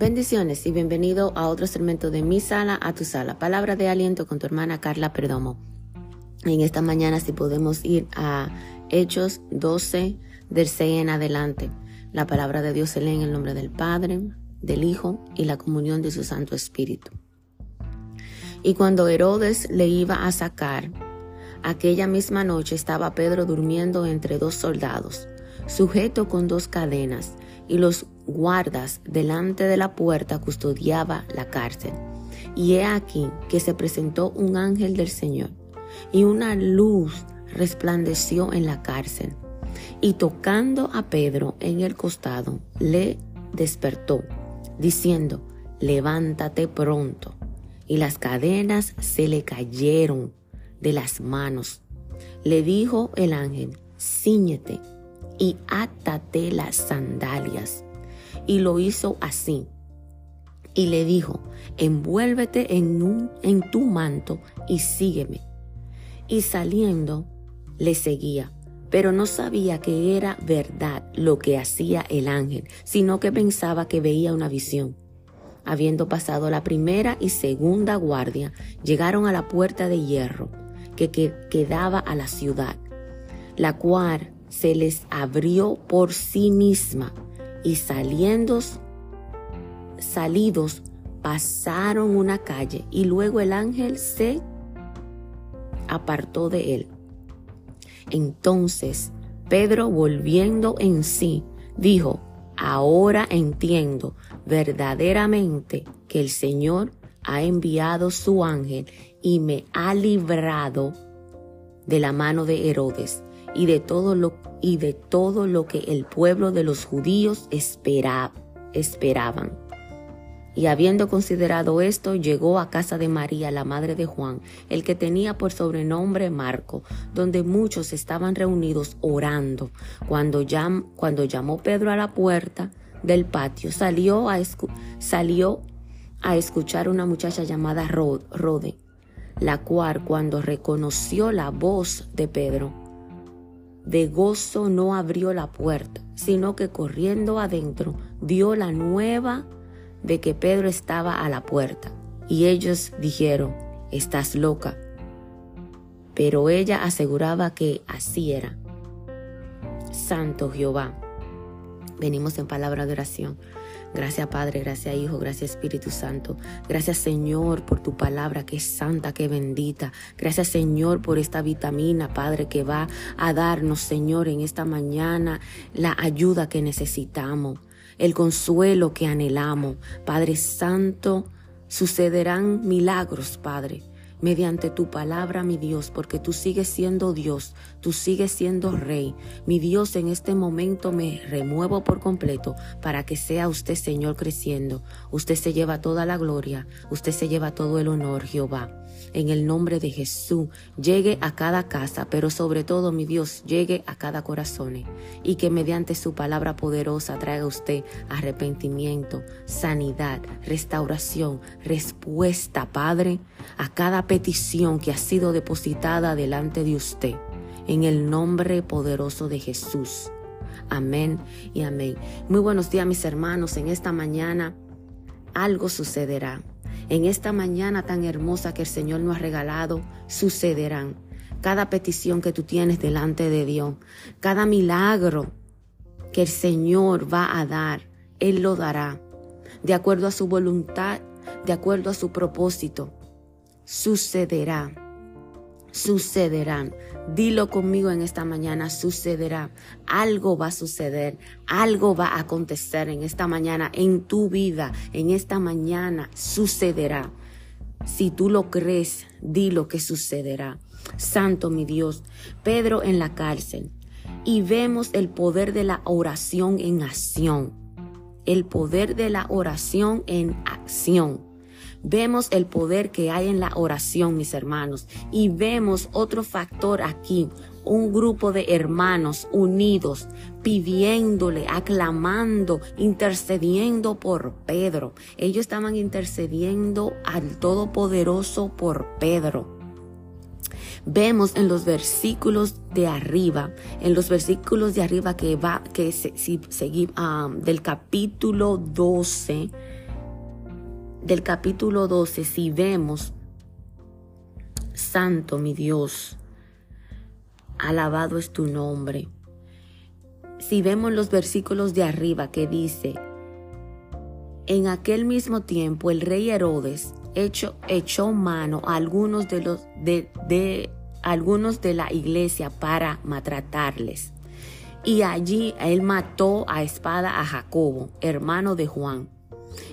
Bendiciones y bienvenido a otro segmento de Mi Sala a tu Sala. Palabra de aliento con tu hermana Carla Perdomo. En esta mañana si podemos ir a Hechos 12 del 6 en adelante. La palabra de Dios se lee en el nombre del Padre, del Hijo y la comunión de su Santo Espíritu. Y cuando Herodes le iba a sacar, aquella misma noche estaba Pedro durmiendo entre dos soldados, sujeto con dos cadenas, y los guardas delante de la puerta custodiaba la cárcel. Y he aquí que se presentó un ángel del Señor, y una luz resplandeció en la cárcel. Y tocando a Pedro en el costado, le despertó, diciendo, levántate pronto. Y las cadenas se le cayeron de las manos. Le dijo el ángel, ciñete y átate las sandalias. Y lo hizo así. Y le dijo, envuélvete en, un, en tu manto y sígueme. Y saliendo, le seguía, pero no sabía que era verdad lo que hacía el ángel, sino que pensaba que veía una visión. Habiendo pasado la primera y segunda guardia, llegaron a la puerta de hierro que, que quedaba a la ciudad, la cual se les abrió por sí misma y saliendo, salidos pasaron una calle y luego el ángel se apartó de él. Entonces Pedro volviendo en sí dijo, ahora entiendo verdaderamente que el Señor ha enviado su ángel y me ha librado de la mano de Herodes y de todo lo, y de todo lo que el pueblo de los judíos esperaba, esperaban. Y habiendo considerado esto, llegó a casa de María, la madre de Juan, el que tenía por sobrenombre Marco, donde muchos estaban reunidos orando. Cuando, cuando llamó Pedro a la puerta del patio, salió a, salió a escuchar una muchacha llamada Rode, la cual cuando reconoció la voz de Pedro, de gozo no abrió la puerta, sino que corriendo adentro dio la nueva de que Pedro estaba a la puerta. Y ellos dijeron, estás loca. Pero ella aseguraba que así era. Santo Jehová. Venimos en palabra de oración. Gracias Padre, gracias Hijo, gracias Espíritu Santo. Gracias Señor por tu palabra que es santa, que bendita. Gracias Señor por esta vitamina, Padre, que va a darnos, Señor, en esta mañana la ayuda que necesitamos, el consuelo que anhelamos. Padre Santo, sucederán milagros, Padre mediante tu palabra, mi Dios, porque tú sigues siendo Dios, tú sigues siendo Rey. Mi Dios, en este momento me remuevo por completo para que sea usted, Señor, creciendo. Usted se lleva toda la gloria, usted se lleva todo el honor, Jehová en el nombre de Jesús, llegue a cada casa, pero sobre todo, mi Dios, llegue a cada corazón y que mediante su palabra poderosa traiga usted arrepentimiento, sanidad, restauración, respuesta, Padre, a cada petición que ha sido depositada delante de usted, en el nombre poderoso de Jesús. Amén y amén. Muy buenos días, mis hermanos. En esta mañana algo sucederá en esta mañana tan hermosa que el Señor nos ha regalado, sucederán. Cada petición que tú tienes delante de Dios, cada milagro que el Señor va a dar, Él lo dará, de acuerdo a su voluntad, de acuerdo a su propósito. Sucederá sucederán. Dilo conmigo en esta mañana, sucederá. Algo va a suceder, algo va a acontecer en esta mañana, en tu vida, en esta mañana sucederá. Si tú lo crees, dilo que sucederá. Santo mi Dios, Pedro en la cárcel. Y vemos el poder de la oración en acción. El poder de la oración en acción. Vemos el poder que hay en la oración, mis hermanos, y vemos otro factor aquí, un grupo de hermanos unidos, pidiéndole, aclamando, intercediendo por Pedro. Ellos estaban intercediendo al Todopoderoso por Pedro. Vemos en los versículos de arriba, en los versículos de arriba que va, que si seguimos ah, del capítulo 12, del capítulo 12, si vemos, Santo mi Dios, alabado es tu nombre. Si vemos los versículos de arriba que dice, en aquel mismo tiempo el rey Herodes echó, echó mano a algunos de los de, de algunos de la iglesia para maltratarles. Y allí él mató a espada a Jacobo, hermano de Juan.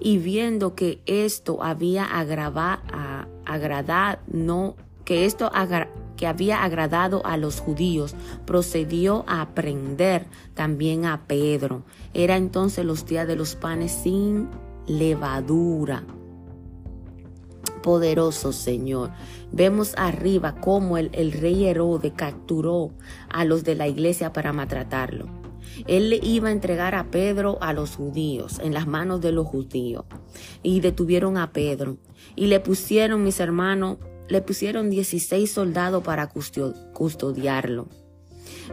Y viendo que esto había agravado, no, que esto que había agradado a los judíos, procedió a prender también a Pedro. Era entonces los días de los panes sin levadura poderoso Señor. Vemos arriba cómo el, el, rey Herodes capturó a los de la iglesia para maltratarlo. Él le iba a entregar a Pedro a los judíos, en las manos de los judíos. Y detuvieron a Pedro. Y le pusieron, mis hermanos, le pusieron 16 soldados para custodiarlo.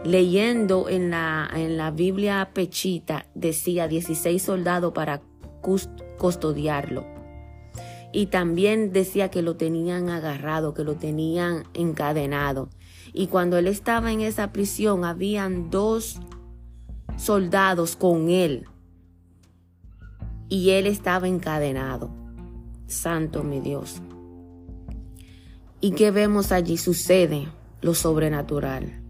Leyendo en la, en la Biblia Pechita, decía 16 soldados para custodiarlo y también decía que lo tenían agarrado, que lo tenían encadenado. Y cuando él estaba en esa prisión, habían dos soldados con él. Y él estaba encadenado. Santo mi Dios. ¿Y qué vemos allí? Sucede lo sobrenatural.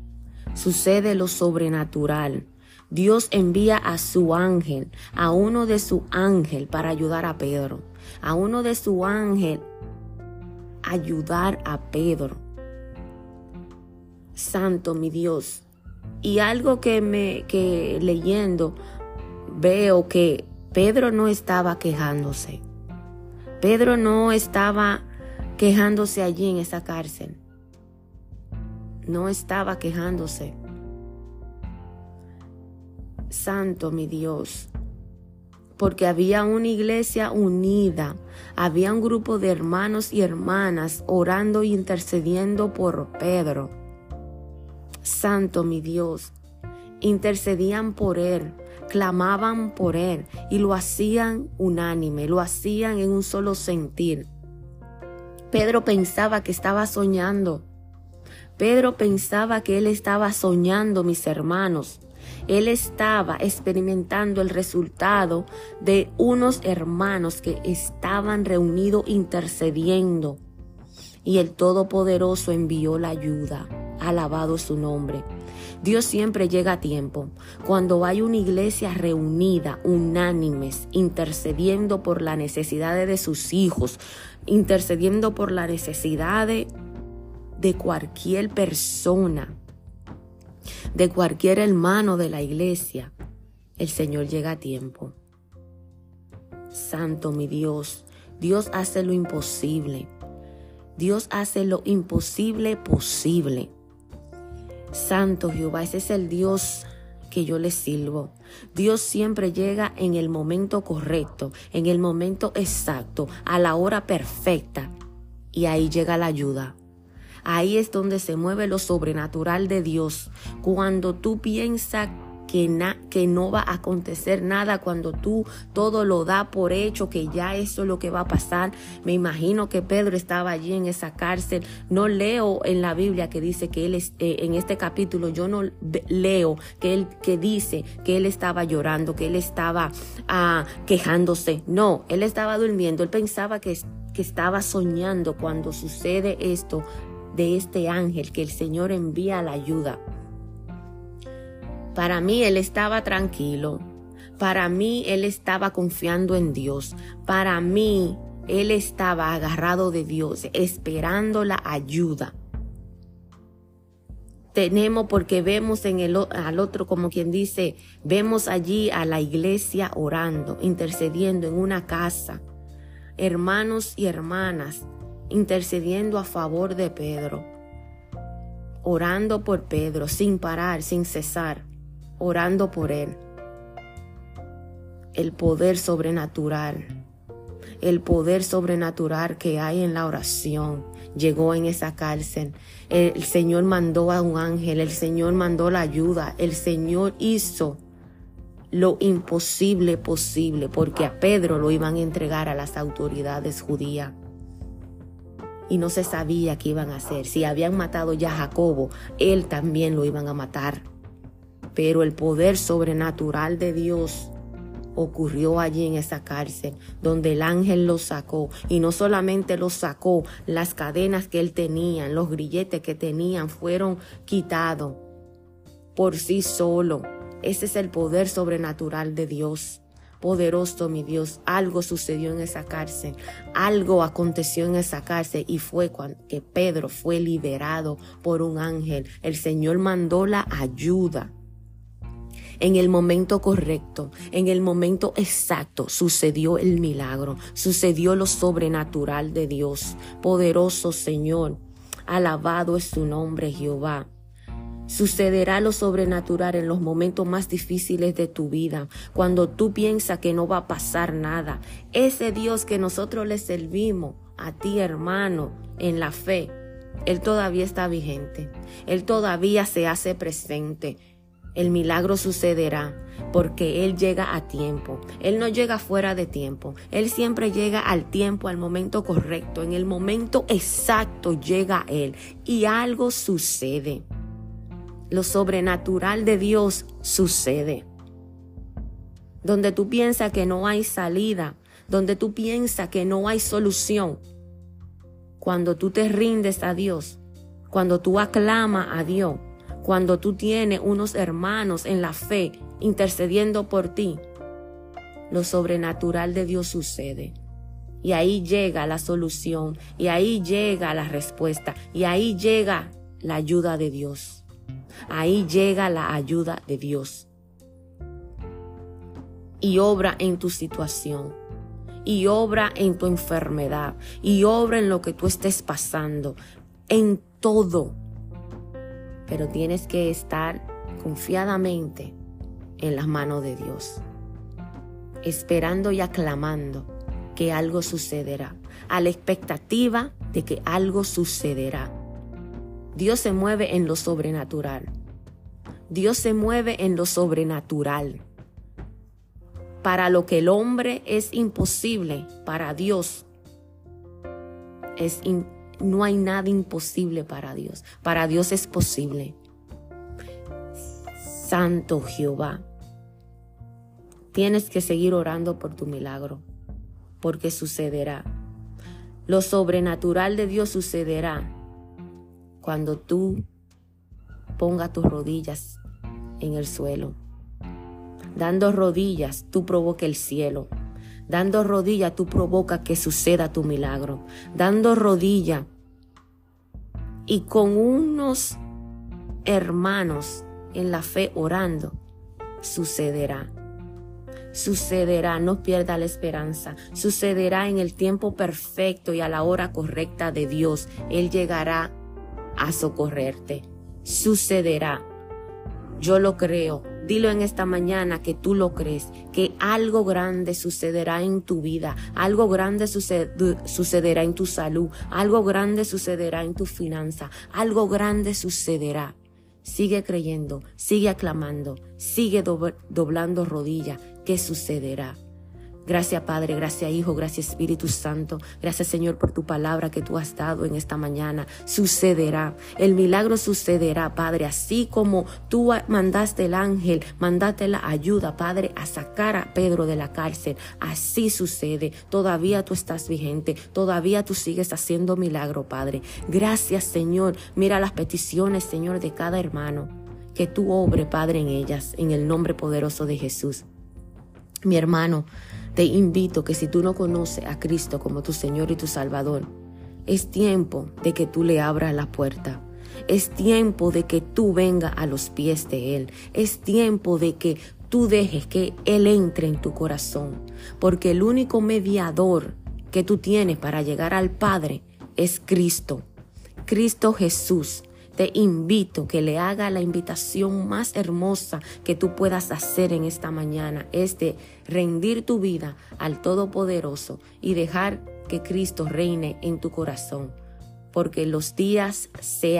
Sucede lo sobrenatural. Dios envía a su ángel, a uno de su ángel para ayudar a Pedro a uno de su ángel ayudar a Pedro. Santo mi Dios. Y algo que me que leyendo veo que Pedro no estaba quejándose. Pedro no estaba quejándose allí en esa cárcel. No estaba quejándose. Santo mi Dios porque había una iglesia unida, había un grupo de hermanos y hermanas orando y intercediendo por Pedro. Santo mi Dios, intercedían por él, clamaban por él y lo hacían unánime, lo hacían en un solo sentir. Pedro pensaba que estaba soñando. Pedro pensaba que él estaba soñando, mis hermanos. Él estaba experimentando el resultado de unos hermanos que estaban reunidos intercediendo. Y el Todopoderoso envió la ayuda. Alabado su nombre. Dios siempre llega a tiempo. Cuando hay una iglesia reunida, unánimes, intercediendo por las necesidades de sus hijos, intercediendo por la necesidad de, de cualquier persona, de cualquier hermano de la iglesia, el Señor llega a tiempo. Santo mi Dios, Dios hace lo imposible. Dios hace lo imposible posible. Santo Jehová, ese es el Dios que yo le sirvo. Dios siempre llega en el momento correcto, en el momento exacto, a la hora perfecta. Y ahí llega la ayuda. Ahí es donde se mueve lo sobrenatural de Dios. Cuando tú piensas que, que, no va a acontecer nada cuando tú todo lo da por hecho, que ya eso es lo que va a pasar. Me imagino que Pedro estaba allí en esa cárcel. No leo en la Biblia que dice que él, eh, en este capítulo, yo no leo que él, que dice que él estaba llorando, que él estaba ah, quejándose. No, él estaba durmiendo. Él pensaba que, que estaba soñando cuando sucede esto de este ángel que el Señor envía la ayuda. Para mí él estaba tranquilo. Para mí él estaba confiando en Dios. Para mí él estaba agarrado de Dios, esperando la ayuda. Tenemos porque vemos en el al otro como quien dice, vemos allí a la iglesia orando, intercediendo en una casa. Hermanos y hermanas, intercediendo a favor de Pedro, orando por Pedro sin parar, sin cesar, orando por él. El poder sobrenatural, el poder sobrenatural que hay en la oración llegó en esa cárcel. El Señor mandó a un ángel, el Señor mandó la ayuda, el Señor hizo lo imposible posible, porque a Pedro lo iban a entregar a las autoridades judías. Y no se sabía qué iban a hacer. Si habían matado ya a Jacobo, él también lo iban a matar. Pero el poder sobrenatural de Dios ocurrió allí en esa cárcel, donde el ángel lo sacó. Y no solamente lo sacó, las cadenas que él tenía, los grilletes que tenían fueron quitados por sí solo. Ese es el poder sobrenatural de Dios. Poderoso mi Dios, algo sucedió en esa cárcel, algo aconteció en esa cárcel y fue cuando que Pedro fue liberado por un ángel. El Señor mandó la ayuda en el momento correcto, en el momento exacto, sucedió el milagro, sucedió lo sobrenatural de Dios. Poderoso Señor, alabado es tu nombre, Jehová. Sucederá lo sobrenatural en los momentos más difíciles de tu vida, cuando tú piensas que no va a pasar nada. Ese Dios que nosotros le servimos a ti, hermano, en la fe, Él todavía está vigente. Él todavía se hace presente. El milagro sucederá porque Él llega a tiempo. Él no llega fuera de tiempo. Él siempre llega al tiempo, al momento correcto. En el momento exacto llega Él y algo sucede lo sobrenatural de Dios sucede. Donde tú piensas que no hay salida, donde tú piensas que no hay solución, cuando tú te rindes a Dios, cuando tú aclamas a Dios, cuando tú tienes unos hermanos en la fe intercediendo por ti, lo sobrenatural de Dios sucede. Y ahí llega la solución, y ahí llega la respuesta, y ahí llega la ayuda de Dios. Ahí llega la ayuda de Dios. Y obra en tu situación. Y obra en tu enfermedad. Y obra en lo que tú estés pasando. En todo. Pero tienes que estar confiadamente en las manos de Dios. Esperando y aclamando que algo sucederá. A la expectativa de que algo sucederá. Dios se mueve en lo sobrenatural. Dios se mueve en lo sobrenatural. Para lo que el hombre es imposible, para Dios es no hay nada imposible para Dios. Para Dios es posible. Santo Jehová, tienes que seguir orando por tu milagro, porque sucederá. Lo sobrenatural de Dios sucederá cuando tú pongas tus rodillas en el suelo. Dando rodillas, tú provoca el cielo. Dando rodillas, tú provoca que suceda tu milagro. Dando rodillas y con unos hermanos en la fe orando, sucederá. Sucederá, no pierda la esperanza. Sucederá en el tiempo perfecto y a la hora correcta de Dios. Él llegará a socorrerte. Sucederá. Yo lo creo. Dilo en esta mañana que tú lo crees, que algo grande sucederá en tu vida, algo grande sucederá en tu salud, algo grande sucederá en tu finanza, algo grande sucederá. Sigue creyendo, sigue aclamando, sigue doblando rodilla, que sucederá. Gracias Padre, gracias Hijo, gracias Espíritu Santo. Gracias Señor por tu palabra que tú has dado en esta mañana. Sucederá, el milagro sucederá, Padre, así como tú mandaste el ángel, mandaste la ayuda, Padre, a sacar a Pedro de la cárcel. Así sucede. Todavía tú estás vigente, todavía tú sigues haciendo milagro, Padre. Gracias Señor. Mira las peticiones, Señor, de cada hermano. Que tú obre, Padre, en ellas, en el nombre poderoso de Jesús. Mi hermano, te invito que si tú no conoces a Cristo como tu Señor y tu Salvador, es tiempo de que tú le abras la puerta. Es tiempo de que tú vengas a los pies de Él. Es tiempo de que tú dejes que Él entre en tu corazón. Porque el único mediador que tú tienes para llegar al Padre es Cristo. Cristo Jesús te invito que le haga la invitación más hermosa que tú puedas hacer en esta mañana, es de rendir tu vida al Todopoderoso y dejar que Cristo reine en tu corazón, porque los días se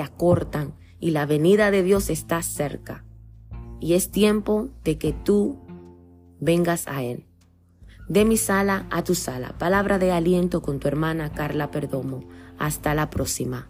acortan y la venida de Dios está cerca. y es tiempo de que tú vengas a Él. De mi sala a tu sala. Palabra de aliento con tu hermana Carla Perdomo. Hasta la próxima.